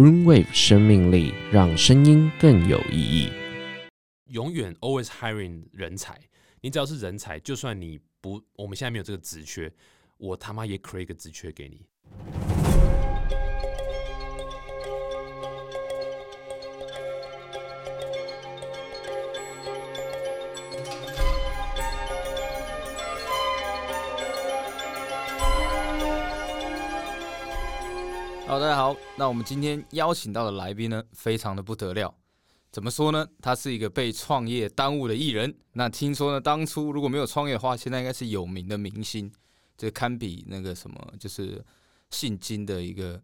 Roomwave 生命力，让声音更有意义。永远 always hiring 人才，你只要是人才，就算你不，我们现在没有这个职缺，我他妈也 create 个职缺给你。好，大家好。那我们今天邀请到的来宾呢，非常的不得了。怎么说呢？他是一个被创业耽误的艺人。那听说呢，当初如果没有创业的话，现在应该是有名的明星，这堪比那个什么，就是姓金的一个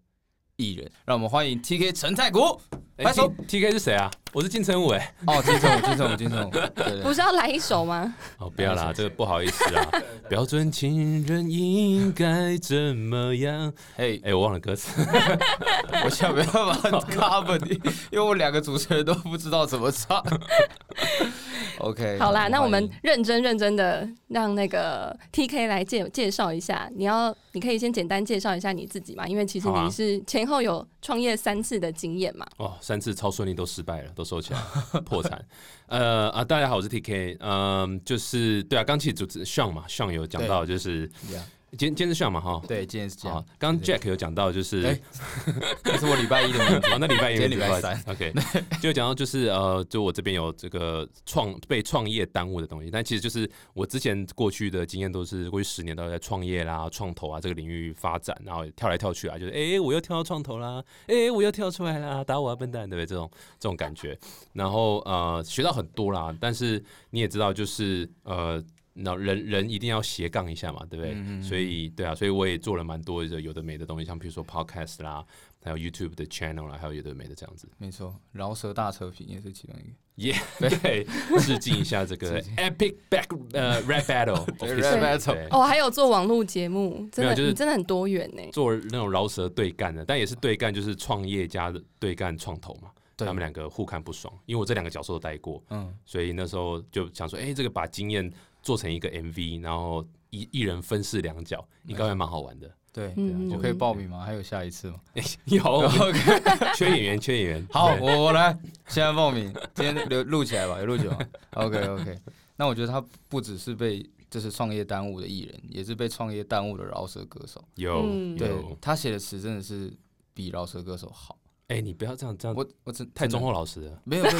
艺人。让我们欢迎 T K 陈太古，拍手。T K 是谁啊？我是金城武哎。哦，金城武，金城武，金城武，对对不是要来一首吗？哦，不要啦，这个不好意思啊。标准情人应该怎么样？嘿，哎，我忘了歌词。我现在没办法 cover 你，因为我两个主持人都不知道怎么唱。OK，好啦，那我们认真认真的让那个 T K 来介介绍一下。你要，你可以先简单介绍一下你自己嘛，因为其实你是前后有创业三次的经验嘛。哦，三次超顺利都失败了，都收起来，破产。呃啊，大家好，我是 T K。嗯，就是对啊，刚其实主持 Sean 嘛，Sean 有讲到，就是呀今今天是 Sean 嘛哈。对，今天是这样好，。刚 Jack 有讲到，就是哎 这是我礼拜一的名字 哦，那礼拜一、今天礼拜三。OK，就讲到就是呃，就我这边有这个创被创业耽误的东西，但其实就是我之前过去的经验都是过去十年都在创业啦、创投啊这个领域发展，然后跳来跳去啊，就是哎、我又跳到创投啦，哎、我又跳出来啦，打我啊笨蛋，对不对？这种这种感觉，然后呃学到很多啦，但是你也知道就是呃。那人人一定要斜杠一下嘛，对不对？所以对啊，所以我也做了蛮多的有的没的东西，像比如说 podcast 啦，还有 YouTube 的 channel 啦，还有有的没的这样子。没错，饶舌大车评也是其中一个。耶、对，致敬一下这个 Epic Back 呃 Rap history，Rap Battle 哦，还有做网络节目，真的，就是你真的很多元呢。做那种饶舌对干的，但也是对干，就是创业家的对干创投嘛，对他们两个互看不爽，因为我这两个角色都待过，嗯，所以那时候就想说，哎、这个把经验做成一个 MV，然后一一人分饰两角，应该会蛮好玩的。对，嗯我可以报名吗？还有下一次吗？有，缺演员，缺演员。好，我我来，现在报名，今天留录起来吧，有录久吗？OK OK，那我觉得他不只是被就是创业耽误的艺人，也是被创业耽误的饶舌歌手。有嗯对有，他写的词真的是比饶舌歌手好。哎、你不要这样这样，我我真太忠厚老实了。没有，没有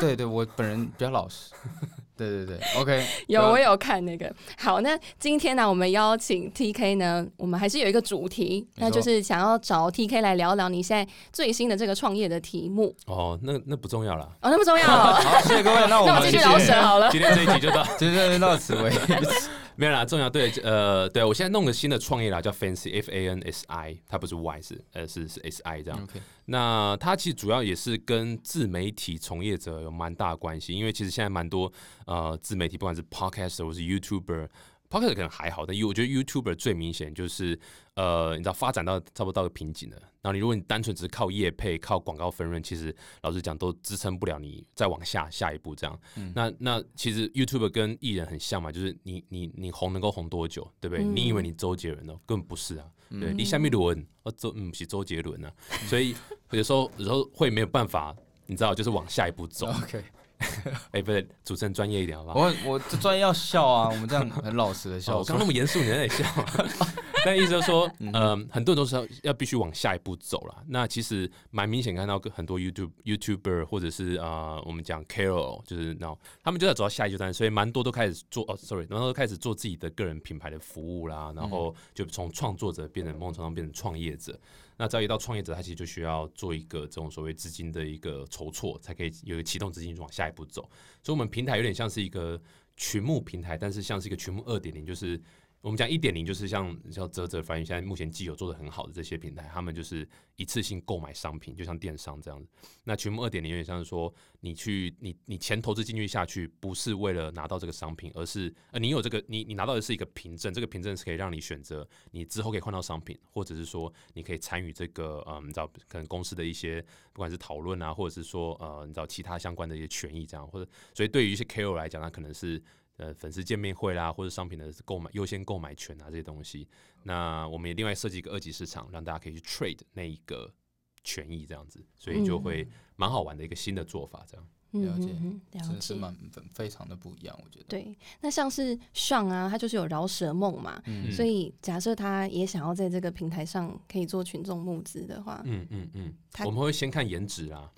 对对，我本人比较老实。对对对，OK，有，我有看那个。好，那今天呢，我们邀请 T K 呢，我们还是有一个主题，那就是想要找 T K 来聊聊你现在最新的这个创业的题目。哦，那那不重要了。哦，那不重要哦，好，谢谢各位，那我们 继续饶舌好了。今天这一集就到。今天到此为止。没有啦，重要对，呃，对我现在弄个新的创业啦，叫 Fancy F A N S I，它不是 Y 是呃是是 S I 这样。那它其实主要也是跟自媒体从业者有蛮大的关系，因为其实现在蛮多呃自媒体，不管是 Podcast 或是 YouTuber。Podcast 可能还好，但我觉得 YouTuber 最明显就是，呃，你知道发展到差不多到个瓶颈了。然后你如果你单纯只是靠业配、靠广告分润，其实老实讲都支撑不了你再往下下一步这样。嗯那那其实 YouTuber 跟艺人很像嘛，就是你你你红能够红多久，对不对？嗯你以为你周杰伦哦，根本不是啊。嗯对，你下面伦哦周嗯是周杰伦啊，所以有时候有时候会没有办法，你知道，就是往下一步走。OK，哎，不对，主持人专业一点好不好？我我这专业要笑啊，我们这样很老实的哦笑。我刚刚那么严肃，你还在笑。但意思就是说，呃，很多人都是要要必须往下一步走了。那其实蛮明显看到很多 YouTube YouTuber 或者是啊，我们讲 Carol，就是那种他们就在走到下一阶段，所以蛮多都开始做哦，sorry，然后都开始做自己的个人品牌的服务啦，然后就从创作者变成某种程度上变成创业者。那只要一到创业者，他其实就需要做一个这种所谓资金的一个筹措，才可以有启动资金往下一步走。所以，我们平台有点像是一个群募平台，但是像是一个群募二点零，就是我们讲一点零，就是像像泽泽翻译，现在目前既有做的很好的这些平台，他们就是一次性购买商品，就像电商这样子。那群募二点零有点像是说，你去你你钱投资进去下去，不是为了拿到这个商品，而是呃你有这个你你拿到的是一个凭证，这个凭证是可以让你选择你之后可以换到商品，或者是说你可以参与这个呃你知道可能公司的一些不管是讨论啊，或者是说呃你知道其他相关的一些权益这样，或者所以对于一些 KOL 来讲，它可能是呃粉丝见面会啦，或者商品的购买优先购买权啊这些东西。那我们也另外设计一个二级市场，让大家可以去 trade 那一个权益这样子，所以就会蛮好玩的一个新的做法这样。了解嗯嗯嗯了解。真的是蛮非常的不一样，我觉得。对，那像是上啊，他就是有饶舌梦嘛，嗯所以假设他也想要在这个平台上可以做群众募资的话，嗯嗯嗯，我们会先看颜值啊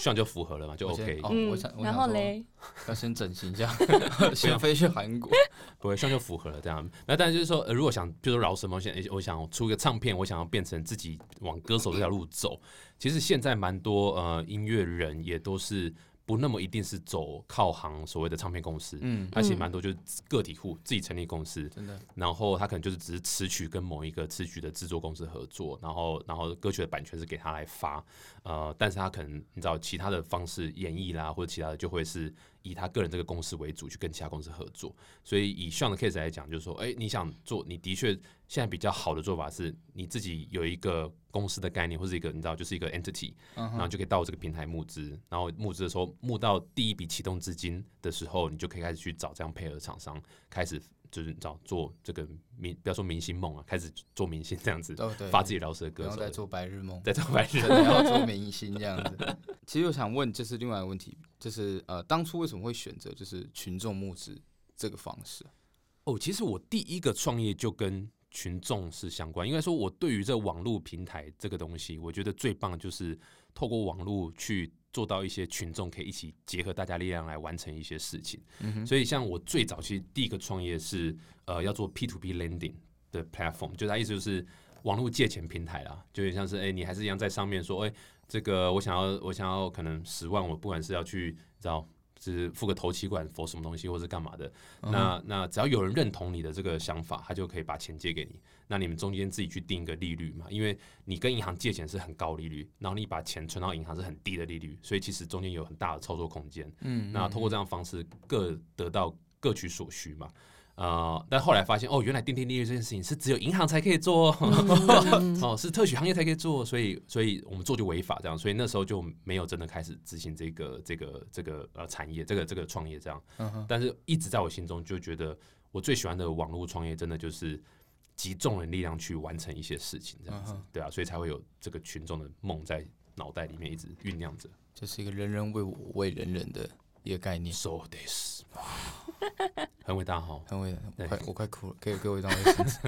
上就符合了嘛，就 OK。哦嗯我想，然后嘞，要先整形一下，先飞去韩国。不会，上就符合了这样。那但是就是说，呃、如果想，比如说饶舌梦，现在我想出一个唱片，我想要变成自己往歌手这条路走。其实现在蛮多呃音乐人也都是不那么一定是走靠行所谓的唱片公司，嗯，而且蛮多就是个体户自己成立公司，真的，然后他可能就是只是词曲跟某一个词曲的制作公司合作，然后然后歌曲的版权是给他来发，呃，但是他可能你知道其他的方式演绎啦，或者其他的就会是以他个人这个公司为主去跟其他公司合作，所以以上的 case 来讲，就是说，哎、你想做，你的确现在比较好的做法是你自己有一个公司的概念，或者一个你知道就是一个 entity，嗯然后就可以到这个平台募资，然后募资的时候募到第一笔启动资金的时候，你就可以开始去找这样配合厂商，开始就是找做这个明不要说明星梦啊，开始做明星这样子，哦对，发自己饶舌的不歌手再做白日梦，在做白日真的要做明星这样子。其实我想问，就是另外一个问题，就是呃，当初为什么会选择就是群众募资这个方式？哦，其实我第一个创业就跟群众是相关，应该说我对于这网络平台这个东西，我觉得最棒的就是透过网络去做到一些群众可以一起结合大家力量来完成一些事情。嗯，所以像我最早期第一个创业是呃要做 P to P lending 的 platform，就它意思就是网络借钱平台啦，就有点像是哎、你还是一样在上面说哎、这个我想要我想要可能十万，我不管是要去你知道。是付个头期款否什么东西，或是干嘛的？嗯那那只要有人认同你的这个想法，他就可以把钱借给你。那你们中间自己去定一个利率嘛，因为你跟银行借钱是很高利率，然后你把钱存到银行是很低的利率，所以其实中间有很大的操作空间。嗯，那通过这样方式各得到各取所需嘛。呃，但后来发现哦，原来定定利率这件事情是只有银行才可以做哦，嗯 哦，是特许行业才可以做，所以所以我们做就违法这样，所以那时候就没有真的开始执行这个这个这个呃产业这个这个创业这样。嗯哼，但是一直在我心中就觉得，我最喜欢的网络创业真的就是集众人力量去完成一些事情这样子对啊，所以才会有这个群众的梦在脑袋里面一直酝酿着。这是一个人人为我，为人人的一个概念，So this，很伟大哈。很伟大，我快我快哭了，给给我一张卫生纸。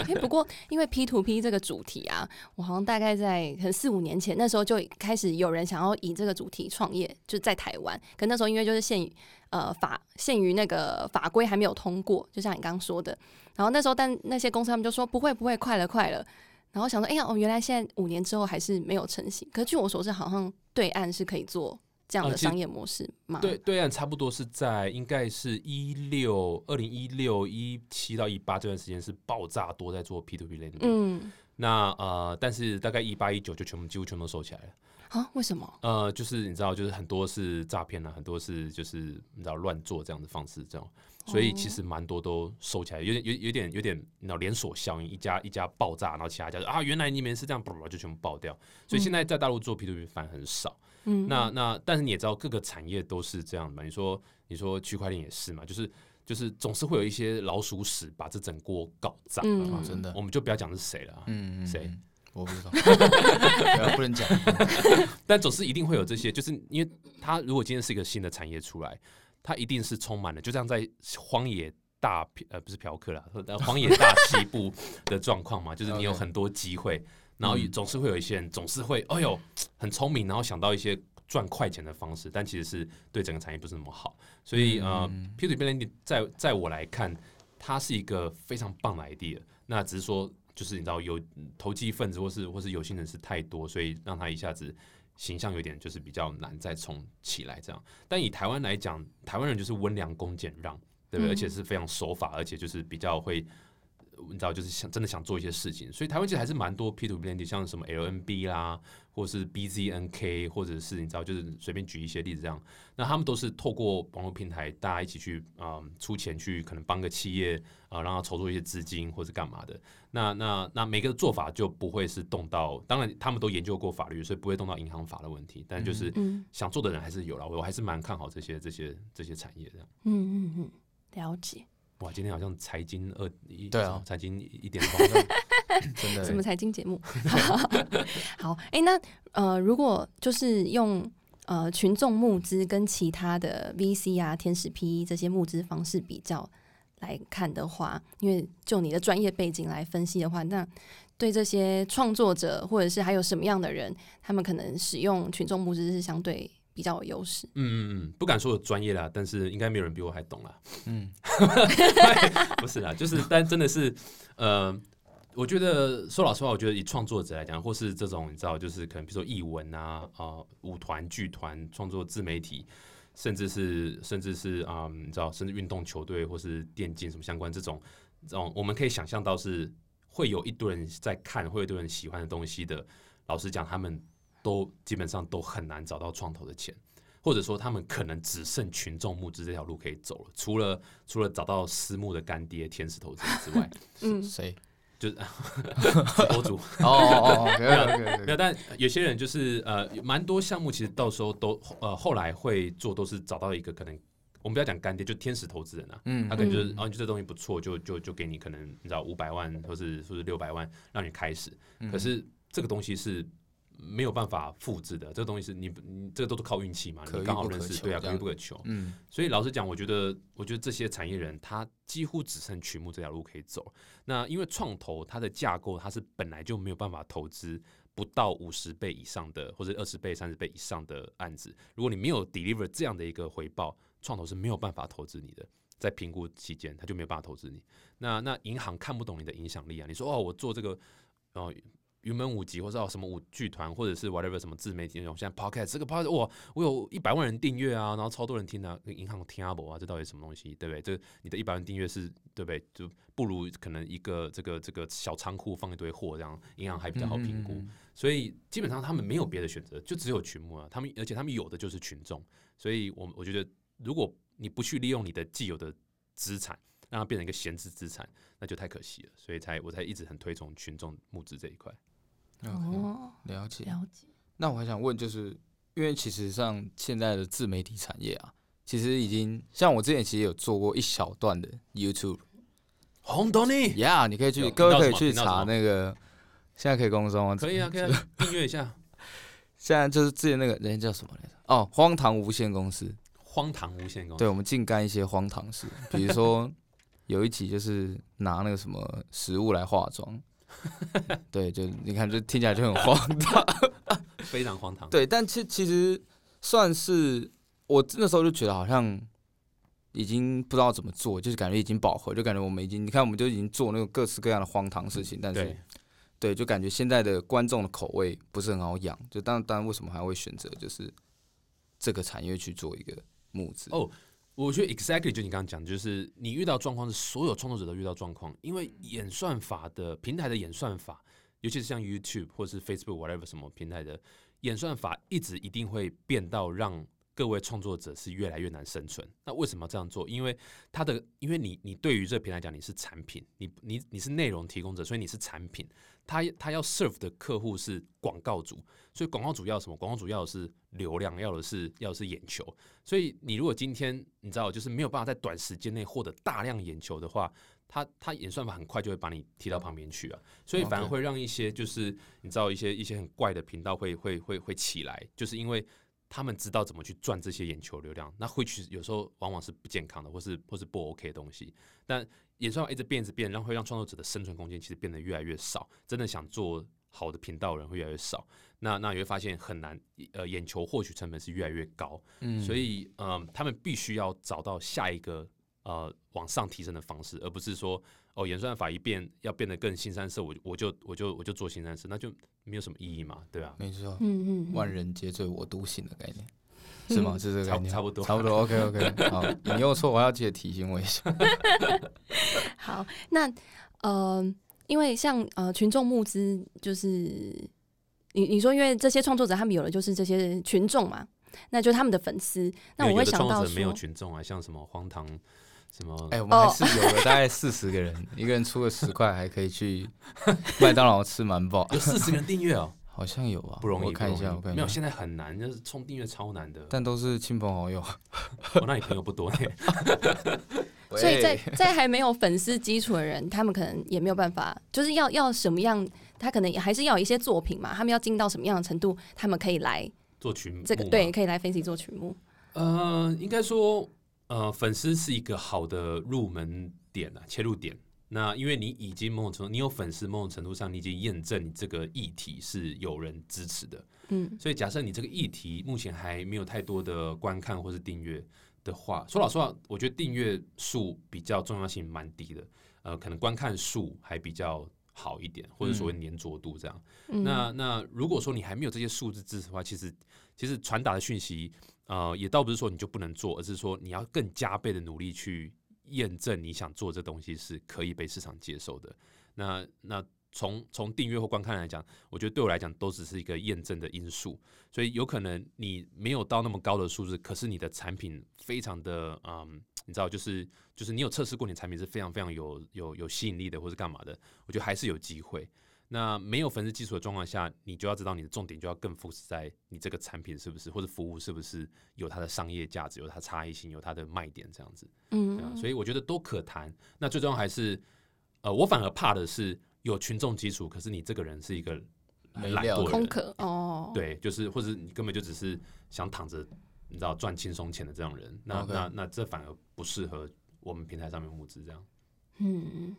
哎、不过因为 P to P 这个主题啊，我好像大概在可能四五年前，那时候就开始有人想要以这个主题创业，就在台湾。可那时候因为就是限于呃法限于那个法规还没有通过，就像你刚刚说的。然后那时候但那些公司他们就说不会不会，快了快了。然后想说，哎呀，哦，原来现在五年之后还是没有成型。可是据我所知，好像对岸是可以做这样的商业模式吗？对，对岸差不多是在应该是一六二零一六一七到一八这段时间是爆炸多在做 P to P lending，、嗯，那呃，但是大概一八一九就全部几乎全部都收起来了。啊，为什么？呃，就是你知道，就是很多是诈骗啊，很多是就是你知道乱做这样的方式，这样，所以其实蛮多都收起来，有点有有点有点你知道连锁效应，一家一家爆炸，然后其他家就啊原来你们是这样，就全部爆掉。所以现在在大陆做 P to P 反而很少。嗯，那那但是你也知道，各个产业都是这样嘛。你说你说区块链也是嘛，就是就是总是会有一些老鼠屎把这整锅搞砸。嗯啊真的我们就不要讲是谁了啊。嗯，嗯谁？嗯我不知道，不能讲。但总是一定会有这些，就是因为它如果今天是一个新的产业出来，它一定是充满了，就像在荒野大呃不是嫖客啦，呃荒野大西部的状况嘛，就是你有很多机会，然后嗯。总是会有一些人总是会哎呦很聪明，然后想到一些赚快钱的方式，但其实是对整个产业不是那么好，所以呃嗯。P to P lending 在在我来看，它是一个非常棒的 idea，那只是说。就是你知道有投机分子或是或是有心人士太多，所以让他一下子形象有点就是比较难再冲起来这样。但以台湾来讲，台湾人就是温良恭俭让，对不对？嗯而且是非常守法，而且就是比较会，你知道，就是想真的想做一些事情。所以台湾其实还是蛮多 P to lending，像什么 LNB 啦，或是 BZNK，或者是你知道，就是随便举一些例子这样。那他们都是透过网络平台，大家一起去啊、嗯出钱去可能帮个企业啊、让他筹措一些资金或者干嘛的。那那那每个做法就不会是动到，当然他们都研究过法律，所以不会动到银行法的问题。但就是嗯想做的人还是有了，我还是蛮看好这些这些这些产业的。嗯嗯嗯，了解。哇，今天好像财经二一对啊。财经一点 真的。什么财经节目？好，哎、那呃，如果就是用呃群众募资跟其他的 VC 啊、天使 PE 这些募资方式比较来看的话，因为就你的专业背景来分析的话，那对这些创作者或者是还有什么样的人，他们可能使用群众募资是相对比较有优势。嗯嗯嗯，不敢说有专业啦，但是应该没有人比我还懂啦。嗯，不是啦，就是但真的是，呃，我觉得说老实话，我觉得以创作者来讲，或是这种你知道，就是可能比如说译文啊、啊、舞团、剧团、创作自媒体，甚至是甚至是啊、你知道，甚至运动球队或是电竞什么相关这种这种，我们可以想象到是会有一堆人在看，会有一堆人喜欢的东西的。老实讲，他们都基本上都很难找到创投的钱。或者说他们可能只剩群众募资这条路可以走了，除了除了找到私募的干爹天使投资人之外，嗯，谁？就是 博主。哦哦哦 没 OK 有，但有些人就是呃，蛮多项目其实到时候都呃后来会做，都是找到一个可能我们不要讲干爹，就天使投资人啊，嗯。他可能就是嗯。哦，你这东西不错，就就就给你可能你知道五百万或是或是六百万让你开始，嗯。可是这个东西是没有办法复制的，这个东西是你你这个都是靠运气嘛，你刚好认识，对啊，可遇不可求。嗯所以老实讲，我觉得，我觉得这些产业人他几乎只剩曲目这条路可以走。那因为创投它的架构，它是本来就没有办法投资不到五十倍以上的，或者二十倍、三十倍以上的案子。如果你没有 deliver 这样的一个回报，创投是没有办法投资你的。在评估期间，他就没有办法投资你。那那银行看不懂你的影响力啊！你说哦，我做这个哦云门舞集，或者哦什么舞剧团，或者是 whatever 什么自媒体那种，现在 podcast 这个 podcast 哇，我有一百万人订阅啊，然后超多人听啊，银行听啊不啊，这到底是什么东西，对不对？这你的一百万订阅是对不对？就不如可能一个这个这个小仓库放一堆货，这样银行还比较好评估。嗯所以基本上他们没有别的选择，就只有群目啊。他们而且他们有的就是群众，所以我我觉得如果你不去利用你的既有的资产，让它变成一个闲置资产，那就太可惜了。所以才我才一直很推崇群众募资这一块。哦，了解。了解。那我还想问，就是因为其实像现在的自媒体产业啊，其实已经像我之前其实有做过一小段的 YouTube，红豆你呀、你可以去，各位可以去查那个，现在可以公众吗？可以啊，可以啊，订阅一下。现在就是之前那个人家叫什么来着？哦，荒唐无限公司。荒唐无限公司，对，我们净干一些荒唐事，比如说 有一集就是拿那个什么食物来化妆，对，就你看，这听起来就很荒唐。非常荒唐。对，但其其实算是我那时候就觉得好像已经不知道怎么做，就是感觉已经饱和，就感觉我们已经，你看我们就已经做那个各式各样的荒唐事情，但是对，对，就感觉现在的观众的口味不是很好养，就当当然为什么还会选择就是这个产业去做一个募资？哦我觉得 exactly 就你刚刚讲，就是你遇到状况是所有创作者都遇到状况，因为演算法的平台的演算法，尤其是像 YouTube 或是 Facebook whatever 什么平台的演算法，一直一定会变到让各位创作者是越来越难生存。那为什么要这样做？因为它的，因为你你对于这个平台讲你是产品，你你你是内容提供者，所以你是产品，他他要 serve 的客户是广告主，所以广告主要什么？广告主要的是流量，要的是要的是眼球。所以你如果今天你知道，就是没有办法在短时间内获得大量眼球的话，他他演算法很快就会把你踢到旁边去啊，所以反而会让一些就是你知道一些一些很怪的频道会会会会起来，就是因为他们知道怎么去赚这些眼球流量，那会去有时候往往是不健康的，或是或是不 OK 的东西，但演算法一直变一直变，让会让创作者的生存空间其实变得越来越少，真的想做好的频道的人会越来越少。那那你会发现很难，呃，眼球获取成本是越来越高，嗯所以嗯、他们必须要找到下一个呃往上提升的方式，而不是说哦演算法一变要变得更新三色，我就我就我就我就做新三色，那就没有什么意义嘛，对吧、没错，嗯嗯，嗯万人皆醉我独醒的概念。是吗？是这个概念，差差不多差不多。OK OK，好，你有错，我要记得提醒我一下。好，那呃，因为像呃群众募资，就是你你说，因为这些创作者他们有的就是这些群众嘛，那就是他们的粉丝。那我会想到没有，群众啊，像什么荒唐什么，哎、我们还是有的，大概四十个人，一个人出个十块，还可以去 麦当劳吃满饱，有四十个人订阅哦，好像有啊？不容易，我看一下，我看没有。现在很难，就是冲订阅超难的。但都是亲朋好友。我那你朋友不多呢，所以在在还没有粉丝基础的人，他们可能也没有办法，就是要要什么样，他可能还是要有一些作品嘛，他们要进到什么样的程度，他们可以来做曲目这个对，可以来 Fancy 做曲目。呃，应该说，呃，粉丝是一个好的入门点啊，切入点。那因为你已经某种程度，你有粉丝，某种程度上你已经验证你这个议题是有人支持的。嗯所以假设你这个议题目前还没有太多的观看或是订阅的话，说老实话，我觉得订阅数比较重要性蛮低的。呃，可能观看数还比较好一点，或者所谓粘着度这样。嗯，那那如果说你还没有这些数字支持的话，其实其实传达的讯息，呃，也倒不是说你就不能做，而是说你要更加倍的努力去验证你想做这东西是可以被市场接受的。那那从从订阅或观看来讲，我觉得对我来讲都只是一个验证的因素，所以有可能你没有到那么高的数字，可是你的产品非常的嗯，你知道，就是就是你有测试过你的产品是非常非常有有有吸引力的，或是干嘛的，我觉得还是有机会。那没有粉丝基础的状况下，你就要知道你的重点就要更 focus 在你这个产品是不是或者服务是不是有它的商业价值、有它差异性、有它的卖点这样子。对啊，嗯，所以我觉得都可谈。那最重要还是，呃，我反而怕的是有群众基础，可是你这个人是一个很懒惰的人，空壳哦，，对，就是或者你根本就只是想躺着，你知道赚轻松钱的这种人，那 OK 那那这反而不适合我们平台上面募资这样。嗯，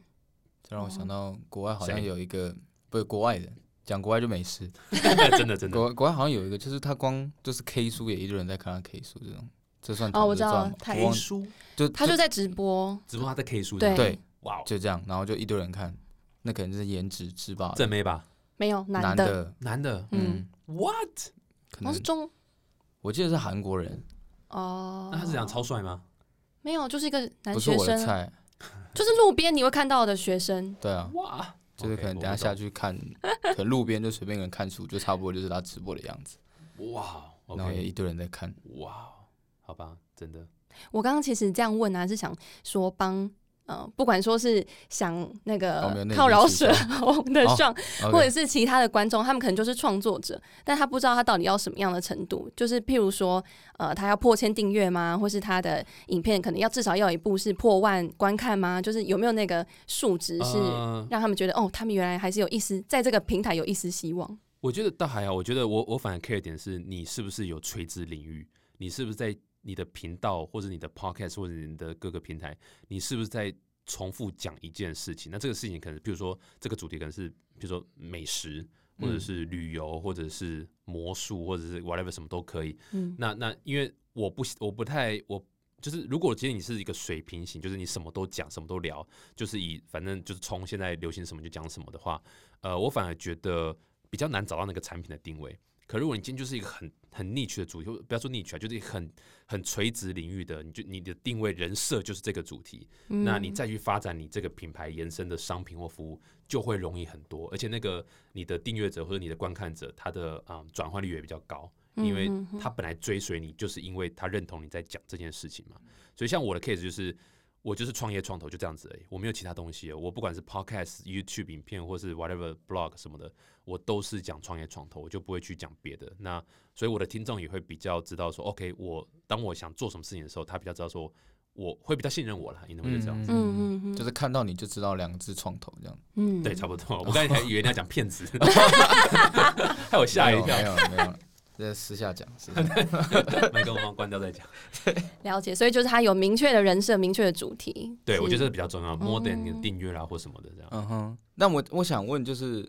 这让我想到国外好像谁？有一个，不是国外的，讲国外就没事。真的真的，国国外好像有一个，就是他光就是 K 书也一堆人在看他 K 书这种，这算哦我知道躺着赚吗？他我忘书，就他就在直播，只不过他在 K 书对。对，哇哦，就这样，然后就一堆人看，那可能是颜值之霸的，正妹吧，没有男的，男的，男的？嗯，，what？可能好像是中我记得是韩国人，哦，那他是讲超帅吗？没有，就是一个男不是学生，我的菜，就是路边你会看到的学生，对啊，哇，就是可能等下下去看，可能路边就随便人看书，就差不多就是他直播的样子，哇然后也一堆人在看，哇，好吧，真的，我刚刚其实这样问啊，是想说帮。呃，不管说是想那个靠饶舌红的哦上，或者是其他的观众，他们可能就是创作者，但他不知道他到底要什么样的程度。就是譬如说，呃，他要破千订阅吗？或是他的影片可能要至少要有一部是破万观看吗？就是有没有那个数值是呃让他们觉得，哦，他们原来还是有一丝在这个平台有一丝希望。我觉得倒还好，我觉得我我反而 care 点是你是不是有垂直领域，你是不是在你的频道或者你的 podcast 或者你的各个平台，你是不是在重复讲一件事情？那这个事情可能，比如说这个主题可能是，比如说美食，或者嗯是旅游，或者是魔术，或者是 whatever 什么都可以。嗯，那那因为我不我不太我就是如果今天你是一个水平型，就是你什么都讲，什么都聊，就是以反正就是从现在流行什么就讲什么的话，呃，我反而觉得比较难找到那个产品的定位。可如果你今天就是一个很很 niche 的主题，不要说 niche 啊，就是很很垂直领域的，你就你的定位人设就是这个主题，那你嗯再去发展你这个品牌延伸的商品或服务，就会容易很多，而且那个你的订阅者或者你的观看者，他的啊转换率也比较高。因为他本来追随你，就是因为他认同你在讲这件事情嘛。所以像我的 case 就是，我就是创业创投就这样子而已，我没有其他东西了。我不管是 podcast、YouTube 影片，或是 whatever blog 什么的，我都是讲创业创投，我就不会去讲别的。那所以我的听众也会比较知道说，OK，我当我想做什么事情的时候，他比较知道说，我会比较信任我了，你能不能这样子？嗯嗯嗯，就是看到你就知道两个字创投这样，嗯对，差不多。我刚才还以为你要讲骗子，害我吓一跳没。有没有没有，这私下讲，私下讲麦克风关掉再讲。了解，所以就是他有明确的人设、明确的主题。对，我觉得这比较重要，more than 你的哦订阅啦或什么的这样。嗯哼，那我我想问，就是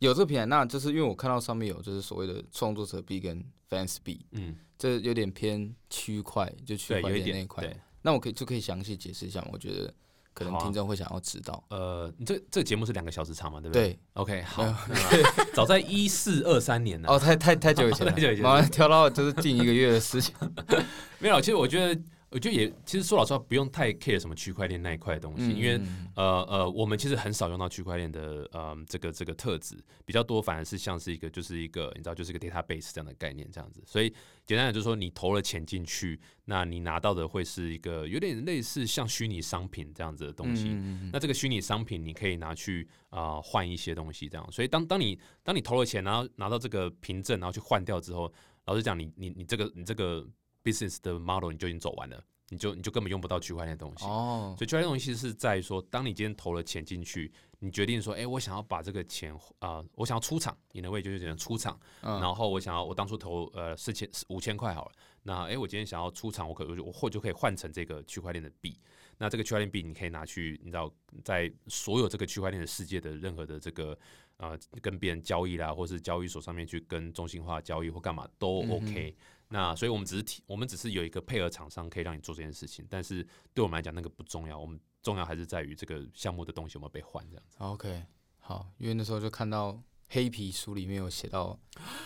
有这个平台，那就是因为我看到上面有就是所谓的创作者币跟 fans 币，嗯，这有点偏区块，就区，块有点链那一块。对。那我可以就可以详细解释一下吗？我觉得可能听众会想要知道。呃，你这这个节目是两个小时长嘛，对不对？对，OK，好。那 早在一四二三年呢，哦，太太太久以前太久以前了，马上跳到就是近一个月的事情。没有。其实我觉得，我觉得也，其实说老实话，不用太 care 什么区块链那一块的东西，因为嗯呃呃，我们其实很少用到区块链的呃这个这个特质，比较多反而是像是一个就是一个你知道就是一个 database 这样的概念这样子。所以简单的就是说，你投了钱进去，那你拿到的会是一个有点类似像虚拟商品这样子的东西。嗯那这个虚拟商品你可以拿去啊换、一些东西，这样。所以当当你当你投了钱，然后拿到这个凭证，然后去换掉之后，老实讲，你你你这个你这个 business 的 model 你就已经走完了，你就你就根本用不到区块链的东西。哦，所以区块链东西是在于说，当你今天投了钱进去，你决定说，哎、我想要把这个钱啊、我想要出场，你的位就是只能出场，嗯然后我想要我当初投呃四千五千块好了，那哎、诶我今天想要出场，我可我或就可以换成这个区块链的币。那这个区块链币你可以拿去，你知道，在所有这个区块链的世界的任何的这个呃跟别人交易啦，或是交易所上面去跟中心化交易或干嘛都 OK。那所以我们只是提，我们只是有一个配合厂商可以让你做这件事情，但是对我们来讲那个不重要，我们重要还是在于这个项目的东西有没有被换这样子。OK，好，因为那时候就看到黑皮书里面有写到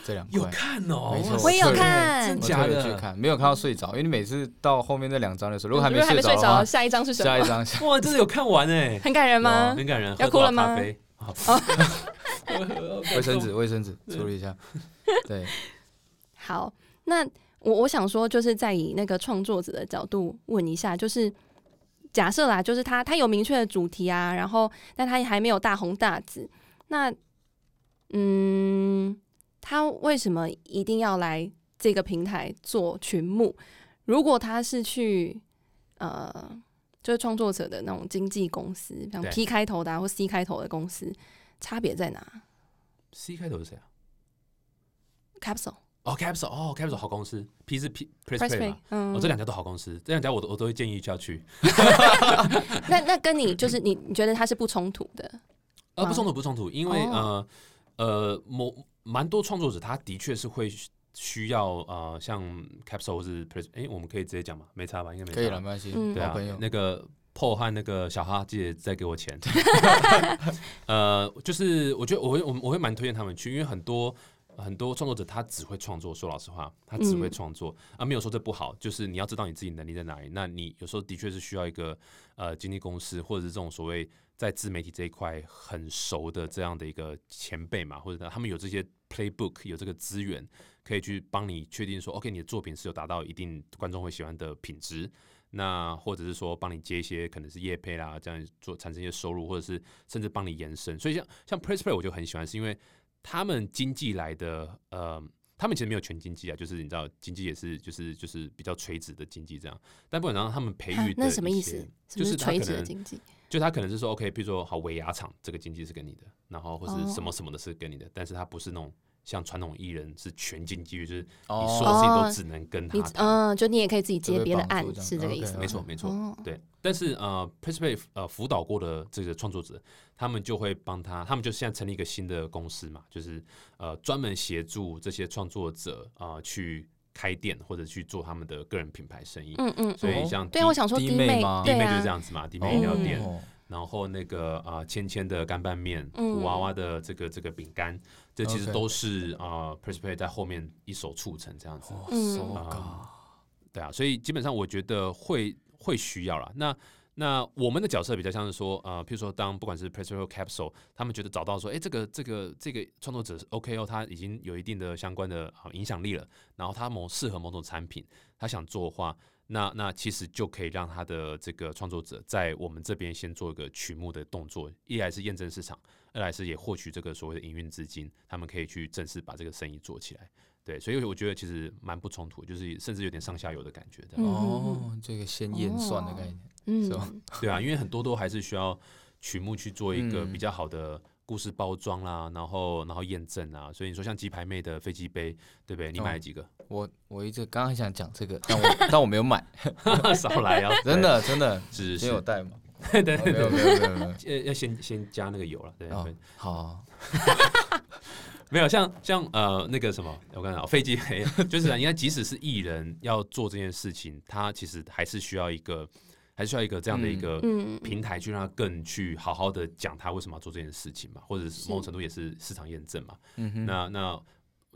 这两块，看哦没错我也有看真的特别去看，没有看到睡着，因为你每次到后面那两章的时候，如果还没睡睡着下一张是什么下一么？章哇，真的有看完哎，很感人吗？很感人，要哭了吗咖啡好 卫生纸，卫生纸处理一下。对，好，那我我想说，就是在以那个创作者的角度问一下，就是假设啦，就是他他有明确的主题啊，然后但他还没有大红大紫，那嗯，他为什么一定要来这个平台做群目？如果他是去呃，就是创作者的那种经纪公司，像对 P 开头的、啊、或 C 开头的公司，差别在哪 C 开头是谁啊？？Capsule、哦，Capsule，哦，Capsule 好公司，P 是 P Press Play 嘛，嗯，哦，这两家都好公司，这两家我都我都会建议要去。那那跟你就是你你觉得它是不冲突的？呃，不冲突，不冲突，因为、哦呃呃，某蛮多创作者他的确是会需需要呃，像 Capsule 或是 Press，哎、我们可以直接讲嘛，没差吧？应该没差。可以了，没关系，嗯对啊。那个 Paul 和那个小哈记得再给我钱。呃，就是我觉得我会我我会蛮推荐他们去，因为很多很多创作者他只会创作，说老实话，他只会嗯创作、啊，没有说这不好，就是你要知道你自己能力在哪里。那你有时候的确是需要一个呃经纪公司，或者是这种所谓在自媒体这一块很熟的这样的一个前辈嘛，或者他们有这些 playbook，有这个资源，可以去帮你确定说，OK，你的作品是有达到一定观众会喜欢的品质。那或者是说帮你接一些可能是业配啦，这样做产生一些收入，或者是甚至帮你延伸。所以像像 Press Play 我就很喜欢，是因为他们经济来的，呃，他们其实没有全经济啊，就是你知道经济也是就是就是比较垂直的经济这样。但不管怎样，他们培育的啊那什么意思？就是垂直的经济？就他可能是说，OK，比如说好尾牙厂这个经济是跟你的，然后或是哦什么什么的是跟你的，但是他不是那种像传统艺人是全经济，就是你哦说的事情哦都只能跟他。嗯，就你也可以自己接别的案是这个意思吗？没错，没错。哦，对，但是呃 p r e s p l a y 呃辅导过的这个创作者，他们就会帮他，他们就现在成立一个新的公司嘛，就是呃专门协助这些创作者啊、呃去开店或者去做他们的个人品牌生意。嗯嗯，哦所以像对，我想说弟弟妹弟妹就是这，样子嘛，弟妹饮料店，哦然后那个啊芊芊的干拌面，嗯古娃娃的这个这个饼干，这其实都是啊 p r e s p l a y 在后面一手促成这样子。哦对啊，所以基本上我觉得会会需要啦。那那我们的角色比较像是说，呃，譬如说当不管是 p r e s s 或 Capsule，他们觉得找到说，哎、这个这个这个创作者是 OK 哦，他已经有一定的相关的啊影响力了，然后他某适合某种产品，他想做的话，那那其实就可以让他的这个创作者在我们这边先做一个曲目的动作，一来是验证市场，二来是也获取这个所谓的营运资金，他们可以去正式把这个生意做起来。对，所以我觉得其实蛮不冲突，就是甚至有点上下游的感觉哦，这个先验算的概念，是吧。嗯，对啊，因为很多都还是需要曲目去做一个嗯。比较好的故事包装啦，然后然后验证啊。所以你说像鸡排妹的飞机杯，对不对？你买了几个？我我一直刚刚很想讲这个，但我但我没有买，少来啊！真的真的，是今天有是，带吗？对对对哦没有没有没有没有，呃，要先先加那个油了，对哦对，好，没有像像呃那个什么，我刚才飞机杯，就是啊，你看，即使是艺人要做这件事情，他其实还是需要一个，还需要一个这样的一个嗯平台，去让他更去好好的讲他为什么要做这件事情嘛，或者是某种程度也是市场验证嘛。嗯哼，那那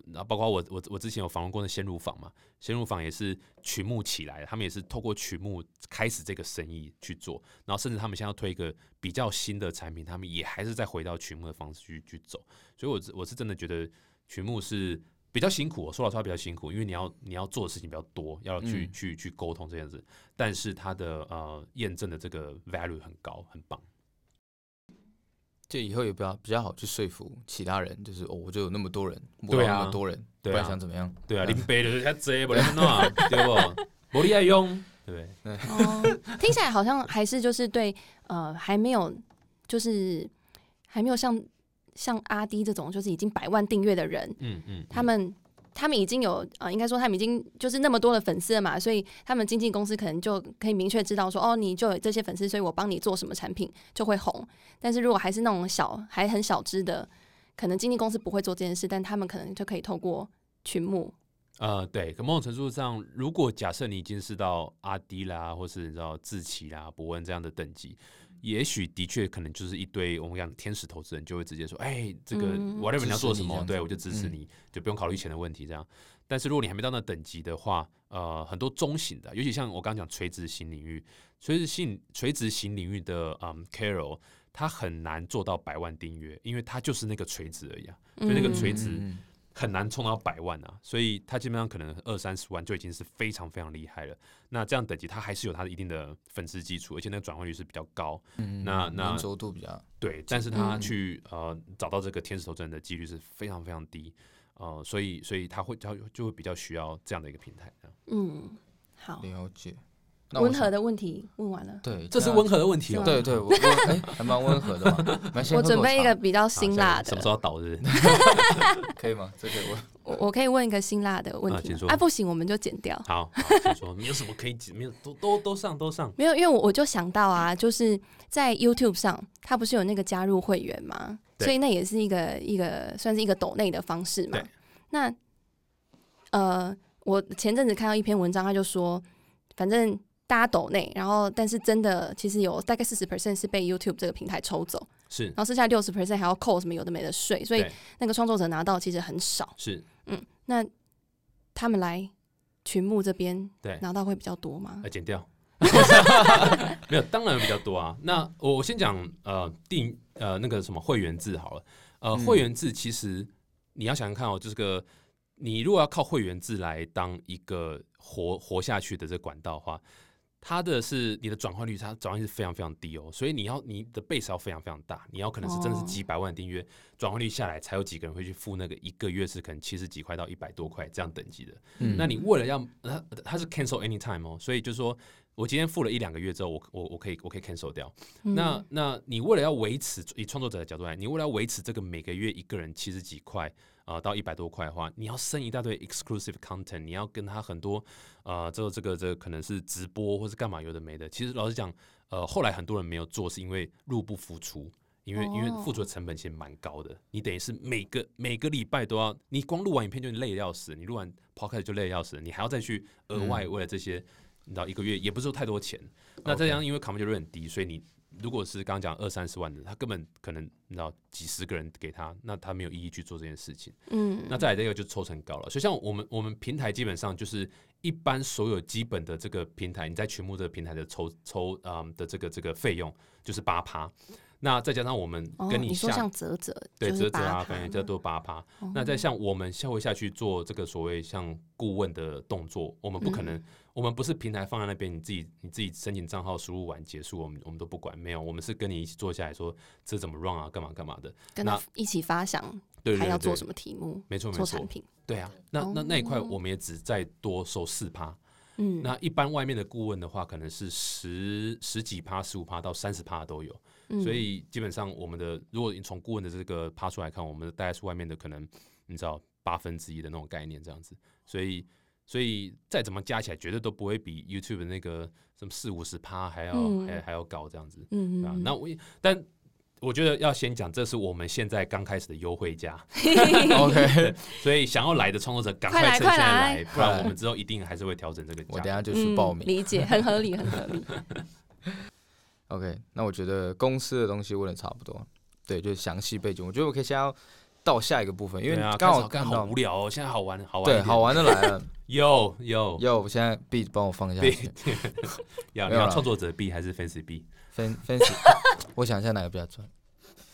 那包括我我我之前有访问过的鲜乳坊嘛，鲜乳坊也是曲目起来，他们也是透过曲目开始这个生意去做，然后甚至他们现在要推一个比较新的产品，他们也还是在回到曲目的方式去去走，所以我是我是真的觉得曲目是。比较辛苦，我说老实话比较辛苦，因为你要你要做的事情比较多，要去、嗯去去沟通这样子，但是它的呃验证的这个 value 很高，很棒。就以后也比较比较好去说服其他人，就是哦，我就有那么多人，我对啊有那么多人，不对啊然想怎么样？对啊，嗯林北的较济，无你弄，对不？无你爱用，对不对？哦，听起来好像还是就是对呃还没有就是还没有像像阿迪这种就是已经百万订阅的人，嗯嗯，他们他们已经有呃，应该说他们已经就是那么多的粉丝了嘛，所以他们经纪公司可能就可以明确知道说，哦，你就有这些粉丝，所以我帮你做什么产品就会红。但是如果还是那种小还很小只的，可能经纪公司不会做这件事，但他们可能就可以透过群募，呃，对，可某种程度上，如果假设你已经是到阿迪啦，或是你知道志奇啦、伯恩这样的等级，也许的确可能就是一堆我们讲天使投资人就会直接说，哎，这个嗯 whatever 你要做什么，对我就支持嗯你，就不用考虑钱的问题这样。但是如果你还没到那等级的话，呃，很多中型的，尤其像我刚刚讲垂直型领域，垂直性垂直型领域的嗯 Carol，它很难做到百万订阅，因为他就是那个垂直而已啊，就那个嗯垂直。嗯很难冲到百万啊，所以他基本上可能二三十万就已经是非常非常厉害了。那这样等级，他还是有他的一定的粉丝基础，而且那个转换率是比较高。嗯那那粘着度比较对，但是他嗯去、呃找到这个天使投资人的几率是非常非常低，呃，所以所以他会他就会比较需要这样的一个平台。嗯，好，了解。温和的问题问完了。对，这是温和的问题哦。对对，我我哎还蛮温和的嘛。我准备一个比较辛辣的什么时的，候倒是不是？可以吗？这个我 我我可以问一个辛辣的问题吗啊，不行我们就剪掉。好，好请说，没有什么可以剪没有都都都上都上。没有，因为我我就想到啊，就是在 YouTube 上，它不是有那个加入会员吗？所以那也是一个一个算是一个抖内的方式嘛。那呃，我前阵子看到一篇文章，他就说，反正大家抖内，然后但是真的其实有大概四十 percent 是被 YouTube 这个平台抽走，是然后剩下六十 percent 还要扣什么有的没的税，所以对那个创作者拿到其实很少。是，嗯那他们来群募这边对拿到会比较多吗呃，？剪掉。没有，当然比较多啊。那我我先讲呃定呃那个什么会员制好了。呃，嗯会员制其实你要想想看哦，就是个你如果要靠会员制来当一个活活下去的这个管道的话，它的是你的转换率，它转换率是非常非常低哦，所以你要你的 base 要非常非常大，你要可能是真的是哦几百万订阅，转换率下来才有几个人会去付那个一个月是可能七十几块到一百多块这样等级的。嗯那你为了要它它是 cancel anytime 哦，所以就是说我今天付了一两个月之后，我我我可以我可以 cancel 掉。嗯那那你为了要维持以创作者的角度来，你为了要维持这个每个月一个人七十几块啊、呃到一百多块的话，你要生一大堆 exclusive content，你要跟他很多呃这个这个这个可能是直播或是干嘛有的没的。其实老实讲，呃后来很多人没有做，是因为入不敷出。因为因为哦付出的成本其实蛮高的，你等于是每个每个礼拜都要，你光录完影片就累得要死，你录完 podcast 就累得要死，你还要再去额外为了这些，你知道一个月也不是说太多钱，那这样因为 c o m m i t 率很低，所以你如果是刚刚讲二三十万的，他根本可能你知道几十个人给他，那他没有意义去做这件事情。嗯，那再来这个就抽成高了，所以像我们我们平台基本上就是一般所有基本的这个平台，你在群募这个平台的抽抽嗯的这个这个费用就是八趴，那再加上我们哦，跟下、你说像泽泽，对就是折折啊，8%反正这都八趴。哦。那再像我们下回下去做这个所谓像顾问的动作，我们不可能，嗯我们不是平台放在那边，你自己你自己申请账号输入完结束，我们我们都不管，没有，我们是跟你一起坐下来说这怎么 run 啊，干嘛干嘛的。跟他那一起发想，对对对对他要做什么题目，没错没错做产，品，对啊，那那那一块哦我们也只再多收四趴。嗯，那一般外面的顾问的话，可能是十十几趴、十五趴到三十趴都有。嗯所以基本上我们的，如果你从顾问的这个趴出来看，我们的大概是外面的可能你知道八分之一的那种概念这样子。所以所以再怎么加起来，绝对都不会比 YouTube 的那个什么四五十趴还要、嗯还还要高这样子。嗯啊，那我但我觉得要先讲，这是我们现在刚开始的优惠价，OK，所以想要来的创作者赶快来趁现在快来来，不然我们之后一定还是会调整这个价。我等下就去报名。嗯理解，很合理，很合理。OK，那我觉得公司的东西问的差不多，对，就是详细背景。我觉得我可以先要到下一个部分，因为刚好看好无聊哦，现在好玩，好玩，对好，玩的来了。有有有，我现在 B 帮我放下币去。要你要创作者币还是 fancy 币？Fan Fancy，我想一下哪个比较赚。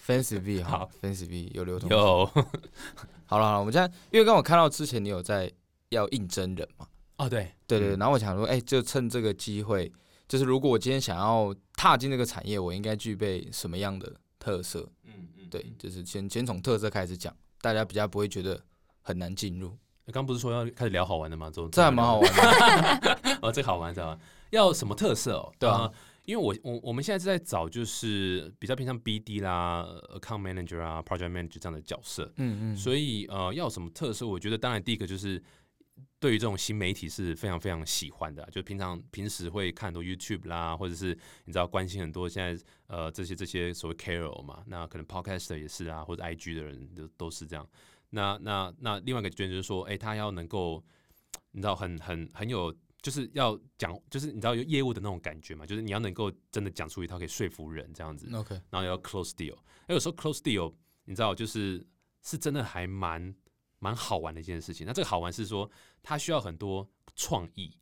Fancy B 好好，Fancy B 有流通。有 好了好了，我们现在因为刚我看到之前你有在要应征人嘛，哦，对对对，嗯然后我想说，哎、就趁这个机会，就是如果我今天想要踏进这个产业，我应该具备什么样的特色？嗯嗯，对，就是先先从特色开始讲，大家比较不会觉得很难进入，刚不是说要开始聊好玩的吗？这这还蛮好玩的。哦，这个好玩，知道吗？要什么特色哦？对啊呃因为我我我们现在是在找就是比较偏向 BD 啦、account manager 啊、project manager 这样的角色，嗯嗯，所以呃，要什么特色？我觉得当然第一个就是对于这种新媒体是非常非常喜欢的啊、就平常平时会看很多 YouTube 啦，或者是你知道关心很多现在呃这些这些所谓 KOL 嘛，那可能 Podcaster 也是啊，或者 IG 的人都都是这样。那那那另外一个觉得就是说，哎、他要能够你知道很很很有。就是要讲，就是你知道有业务的那种感觉嘛，就是你要能够真的讲出一套可以说服人这样子，OK，然后要 close deal。那有时候 close deal，你知道，就是是真的还蛮蛮好玩的一件事情。那这个好玩是说，它需要很多创意。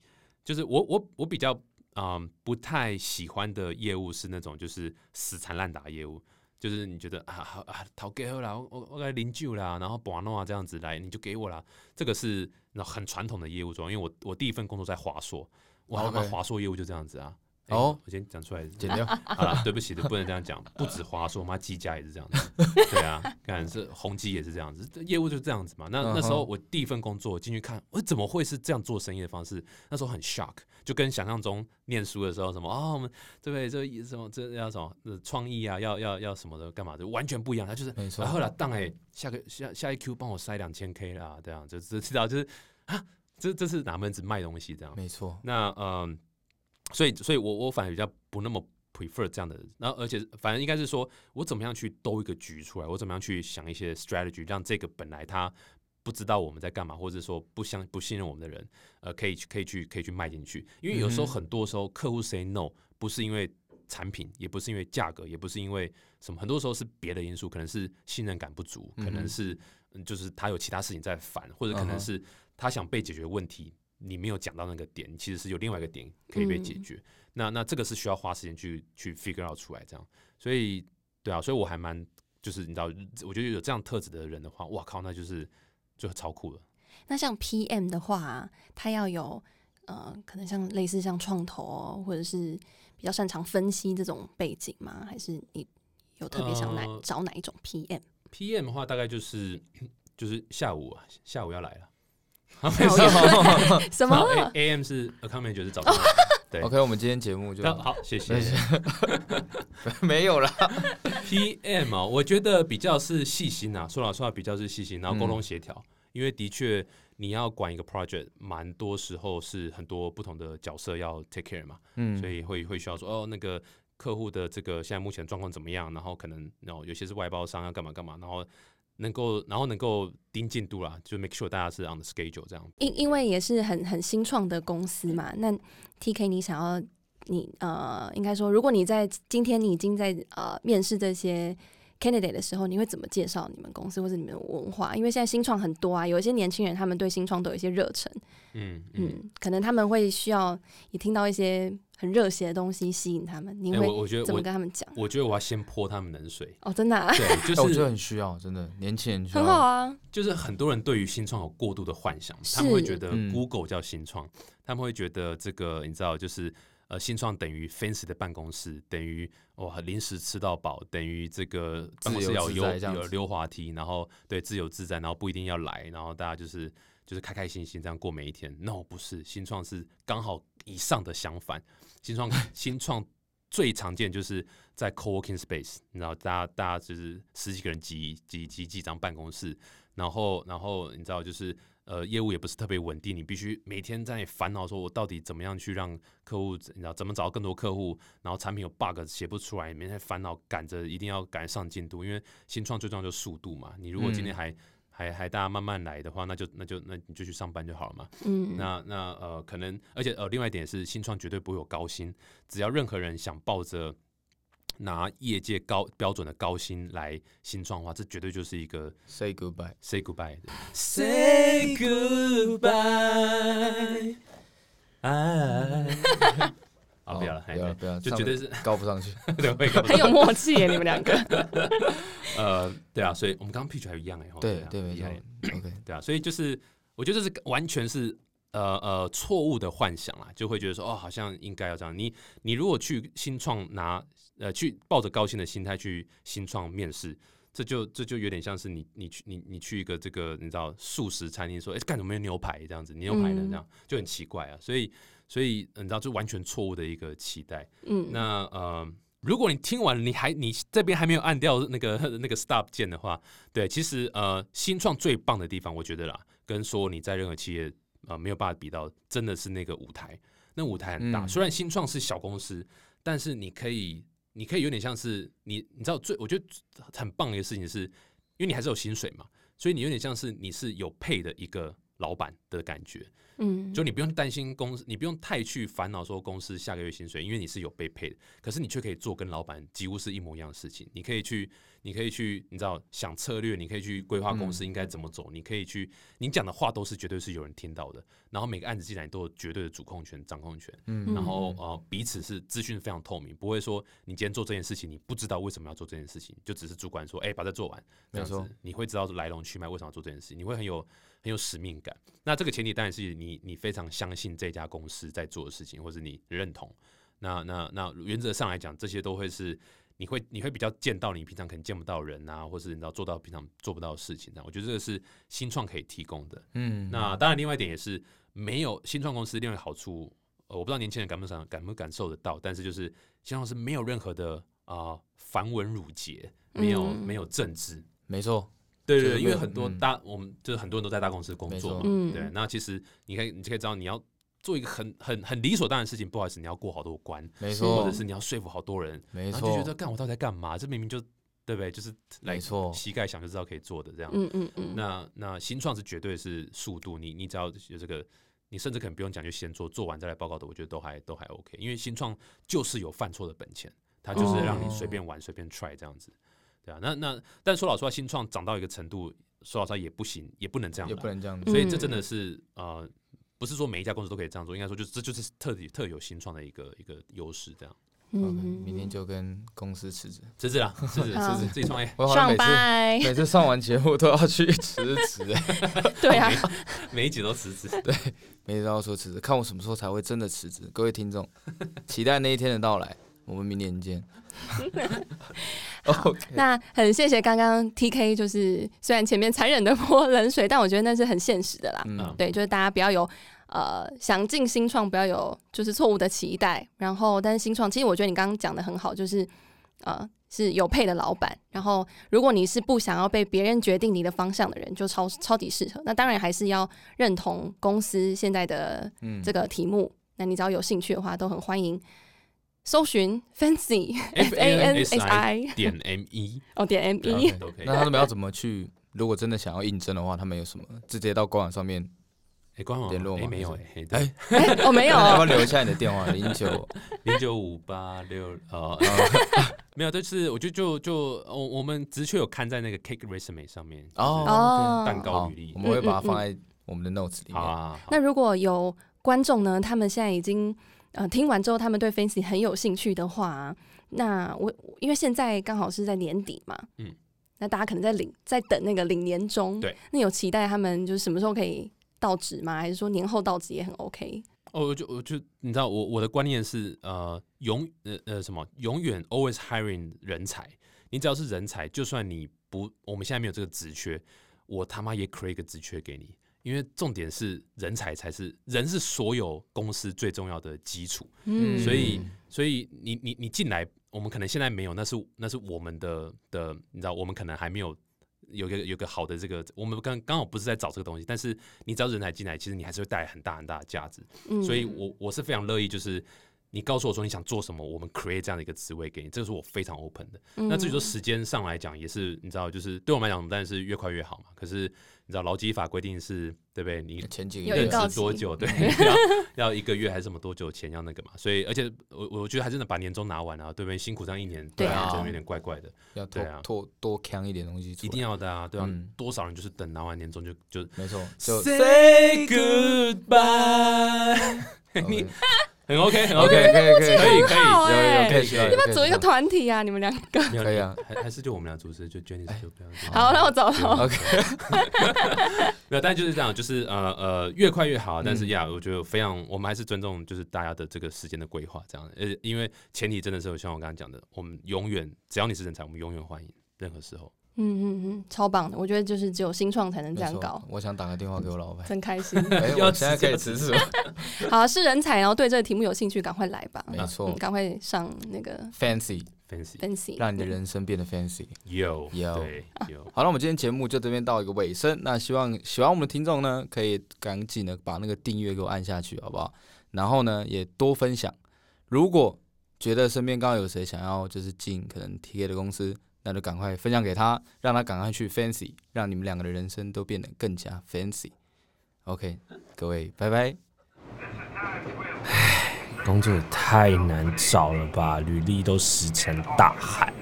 就是我我我比较嗯不太喜欢的业务是那种就是死缠烂打业务。就是你觉得啊好啊，讨给我啦，我我我来零九啦，然后把弄啊这样子来，你就给我啦。这个是那很传统的业务中，因为我我第一份工作在华硕，哇，他们华硕业务就这样子啊。哎哦我先讲出来，剪掉。好了，对不起，不能这样讲。不止华硕，妈技嘉也是这样子。对啊，看是宏基也是这样子，这业务就是这样子嘛。那那时候我第一份工作进去看，我怎么会是这样做生意的方式？那时候很 shock，就跟想象中念书的时候什么哦，我们对不对？这什么这要什么呃创意啊，要要要什么的干嘛的，完全不一样。他就是没错然后来当哎，下个下下一 Q 帮我塞两千 K 啦，这样就就知道就是啊，这这是哪门子卖东西这样。没错，那嗯，所以所以我我反而比较不那么 prefer 这样的人，然后而且反正应该是说我怎么样去兜一个局出来，我怎么样去想一些 strategy，让这个本来他不知道我们在干嘛，或者说不相不信任我们的人，呃，可以去可以去可以去卖进去，因为有时候很多时候客户 say no 不是因为产品，也不是因为价格，也不是因为什么，很多时候是别的因素，可能是信任感不足，可能是嗯就是他有其他事情在烦，或者可能是他想被解决问题。你没有讲到那个点，其实是有另外一个点可以被解嗯决。那那这个是需要花时间去去 figure out 出来，这样。所以对啊，所以我还蛮就是你知道，我觉得有这样特质的人的话，哇靠，那就是就超酷了。那像 PM 的话，他要有呃，可能像类似像创投哦，或者是比较擅长分析这种背景吗？还是你有特别想哪、呃找哪一种 PM？PM 的话，大概就是就是下午啊，下午要来了。什么？A A M 是 account manager 是早上。对 OK，我们今天节目就那好，谢谢 没。有啦。PM 啊，我觉得比较是细心啊，说老实话比较是细心，然后沟通协调，因为的确你要管一个 project，蛮多时候是很多不同的角色要 take care 嘛，嗯所以会会需要说哦那个客户的这个现在目前状况怎么样，然后可能然后有些是外包商要干嘛干嘛，然后能够然后能够盯进度啦，就 make sure 大家是 on the schedule 这样。因因为也是很很新创的公司嘛，那 TK 你想要你呃，应该说，如果你在今天你已经在呃面试这些 candidate 的时候，你会怎么介绍你们公司或者你们的文化？因为现在新创很多啊，有一些年轻人他们对新创都有一些热忱，嗯嗯。嗯，可能他们会需要也听到一些很热血的东西吸引他们，你哎会我我觉得怎么跟他们讲？我觉得我要先泼他们冷水，哦，真的、啊、对，就是 我觉得很需要，真的，年轻人。很好啊，就是很多人对于新创有过度的幻想，他们会觉得嗯 Google 叫新创，他们会觉得这个你知道，就是呃新创等于 fancy 的办公室，等于哇临时吃到饱，等于这个办公室要自由自有有在这样子溜滑梯，然后对自由自在，然后不一定要来，然后大家就是就是开开心心这样过每一天。No，不是新创是刚好以上的相反，新创 新创最常见就是在 co-working space，你知道，大家大家就是十几个人挤挤挤几张办公室，然后然后你知道就是呃业务也不是特别稳定，你必须每天在烦恼说我到底怎么样去让客户你知道怎么找到更多客户，然后产品有 bug 写不出来，每天烦恼赶着一定要赶上进度，因为新创最重要就是速度嘛，你如果今天嗯还、还还大家慢慢来的话，那就那就那你就去上班就好了嘛。嗯，那那呃，可能而且呃，另外一点是新创绝对不会有高薪，只要任何人想抱着拿业界高标准的高薪来新创的话，这绝对就是一个 Say goodbye。say goodbye 的 say goodbye。哎，好，不要了，不要不要就绝对是 高不上去。对，很有上默契耶，你们两个。呃，对啊，所以我们刚刚 pitch 还一样哎，对对，没错。OK，对啊，所以就是我觉得这是完全是呃呃错误的幻想啦，就会觉得说哦，好像应该要这样。你你如果去新创拿呃去抱着高兴的心态去新创面试，这就这就有点像是你你去你你去一个这个你知道素食餐厅说，哎、干什么没有牛排这样子？牛排呢嗯这样就很奇怪啊。所以所以你知道，就完全错误的一个期待。嗯，那呃，如果你听完了，你还你这边还没有按掉那个那个 stop 键的话，对，其实呃，新创最棒的地方，我觉得啦，跟说你在任何企业呃没有办法比到，真的是那个舞台，那舞台很大。嗯虽然新创是小公司，但是你可以你可以有点像是你你知道最我觉得很棒的一个事情是，因为你还是有薪水嘛，所以你有点像是你是有配的一个老板的感觉。嗯，就你不用担心公司，你不用太去烦恼说公司下个月薪水，因为你是有被配的，可是你却可以做跟老板几乎是一模一样的事情。你可以去，你可以去，你知道想策略，你可以去规划公司应该怎么走，你可以去，你讲的话都是绝对是有人听到的。然后每个案子进来都有绝对的主控权、掌控权，嗯然后呃彼此是资讯非常透明，不会说你今天做这件事情，你不知道为什么要做这件事情，就只是主管说，哎、把它做完，这样没错子你会知道来龙去脉，为什么要做这件事情，你会很有很有使命感。那这个前提当然是你你非常相信这家公司在做的事情，或是你认同。那那那原则上来讲，这些都会是你会你会比较见到你平常可能见不到人啊，或是你知道做到平常做不到的事情。这样，我觉得这个是新创可以提供的。嗯那当然，另外一点也是没有新创公司另外好处，呃，我不知道年轻人感不感感不感受得到，但是就是新创是没有任何的啊繁文缛节，没有、嗯没有政治。没错，对对因为很多嗯大、我们就是很多人都在大公司工作嘛，嗯对。那其实你可以你可以知道，你要做一个很很很理所当然的事情，不好意思，你要过好多关，没错，或者是你要说服好多人，没然后就觉，得干我到底在干嘛？这明明就对不对？就是来没错膝盖想就知道可以做的这样。嗯嗯嗯，那那新创是绝对是速度，你你只要有这个，你甚至可能不用讲就先做，做完再来报告的，我觉得都还都还 OK。因为新创就是有犯错的本钱，它就是让你随便玩、随便 try 这样子，对啊。那那但说老实话，新创涨到一个程度，说老实话也不行，也不能这样也不能这样所以这真的是呃，不是说每一家公司都可以这样做，应该说就这就是特地特有新创的一个一个优势，这样。OK，嗯，明天就跟公司辞职。辞职啦，辞职好辞职自己创业，上我好像每次，每次上完节目都要去辞职，哎 对啊，每一集都辞职。对每集都要说辞职，看我什么时候才会真的辞职。各位听众，期待那一天的到来。我们明年见。OK，那很谢谢刚刚 T K，就是虽然前面残忍的泼冷水，但我觉得那是很现实的啦。嗯，对，就是大家不要有呃想进新创，不要有就是错误的期待。然后，但是新创，其实我觉得你刚刚讲的很好，就是呃是有配的老板。然后，如果你是不想要被别人决定你的方向的人，就超超级适合。那当然还是要认同公司现在的嗯这个题目。那你只要有兴趣的话，都很欢迎搜寻 Fancy F A N S I 点 M E 哦点 M E。都可以。那他们要怎么去？如果真的想要应征的话，他们有什么？直接到官网上面，哎，官网联络吗哎没有还哎，哎我没有要不哦要留下你的电话？零九 零九五八六呃，没有，就是我觉得就就我我们职缺有看在那个 Cake Resume 上面哦哦蛋糕履历，我们会把它放在我们的 notes 里面。那如果有观众呢，他们现在已经呃听完之后，他们对 Fancy 很有兴趣的话，那我因为现在刚好是在年底嘛，嗯，那大家可能在领在等那个领年终，对，那有期待他们就是什么时候可以到职吗？还是说年后到职也很 OK？哦，我就我就你知道，我我的观念是呃永呃呃什么永远 always hiring 人才，你只要是人才，就算你不我们现在没有这个职缺，我他妈也 create 一个职缺给你。因为重点是人才才是人是所有公司最重要的基础，嗯，所以所以你你你进来，我们可能现在没有，那是那是我们的的，你知道，我们可能还没有有个有个好的这个，我们刚刚好不是在找这个东西，但是你只要人才进来，其实你还是会带来很大很大的价值。嗯所以我我是非常乐意，就是你告诉我说你想做什么，我们 create 这样的一个职位给你，这个是我非常 open 的。那至于说时间上来讲，也是你知道，就是对我们来讲，当然是越快越好嘛。可是你知道劳基法规定是，对不对？你前几个认识多久？对，要要一个月还是什么多久前要那个嘛？所以，而且我我觉得还真的把年终拿完啊，对不对？辛苦这样一年，对啊真的有点怪怪的，要多对啊多多扛一点东西，一定要的啊，对啊，嗯多少人就是等拿完年终就就没错，就 say goodbye，你 很 OK，很 OK 可以可以可以可以可以，好有有要，不要组一个团体啊？你们两个？可以啊，还还是就我们俩主持，就 Jenny 就不要这样。好，那我走了。OK，没有，但就是这样，就是呃呃，越快越好。但是嗯呀，我觉得非常，我们还是尊重就是大家的这个时间的规划，这样。呃，因为前提真的是像我刚刚讲的，我们永远只要你是人才，我们永远欢迎，任何时候。嗯嗯嗯，超棒的，我觉得就是只有新创才能这样搞，我想打个电话给我老板。真开心。哎，要我现在可以辞职了。好，是人才，然后对这个题目有兴趣，赶快来吧。没错嗯，赶快上那个，fancy，fancy fancy，让你的人生变得 fancy。有有对有，好，了我们今天节目就这边到一个尾声。那希望喜欢我们的听众呢，可以赶紧的把那个订阅给我按下去，好不好？然后呢，也多分享。如果觉得身边刚好有谁想要就是进可能 T K 的公司，那就赶快分享给他，让他赶快去 fancy，让你们两个的人生都变得更加 fancy。OK，各位，拜拜。工作也太难找了吧，履历都石沉大海。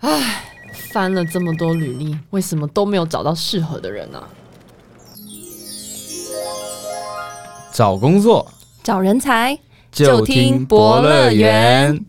唉翻了这么多履历，为什么都没有找到适合的人啊？找工作找人才。就听博乐园。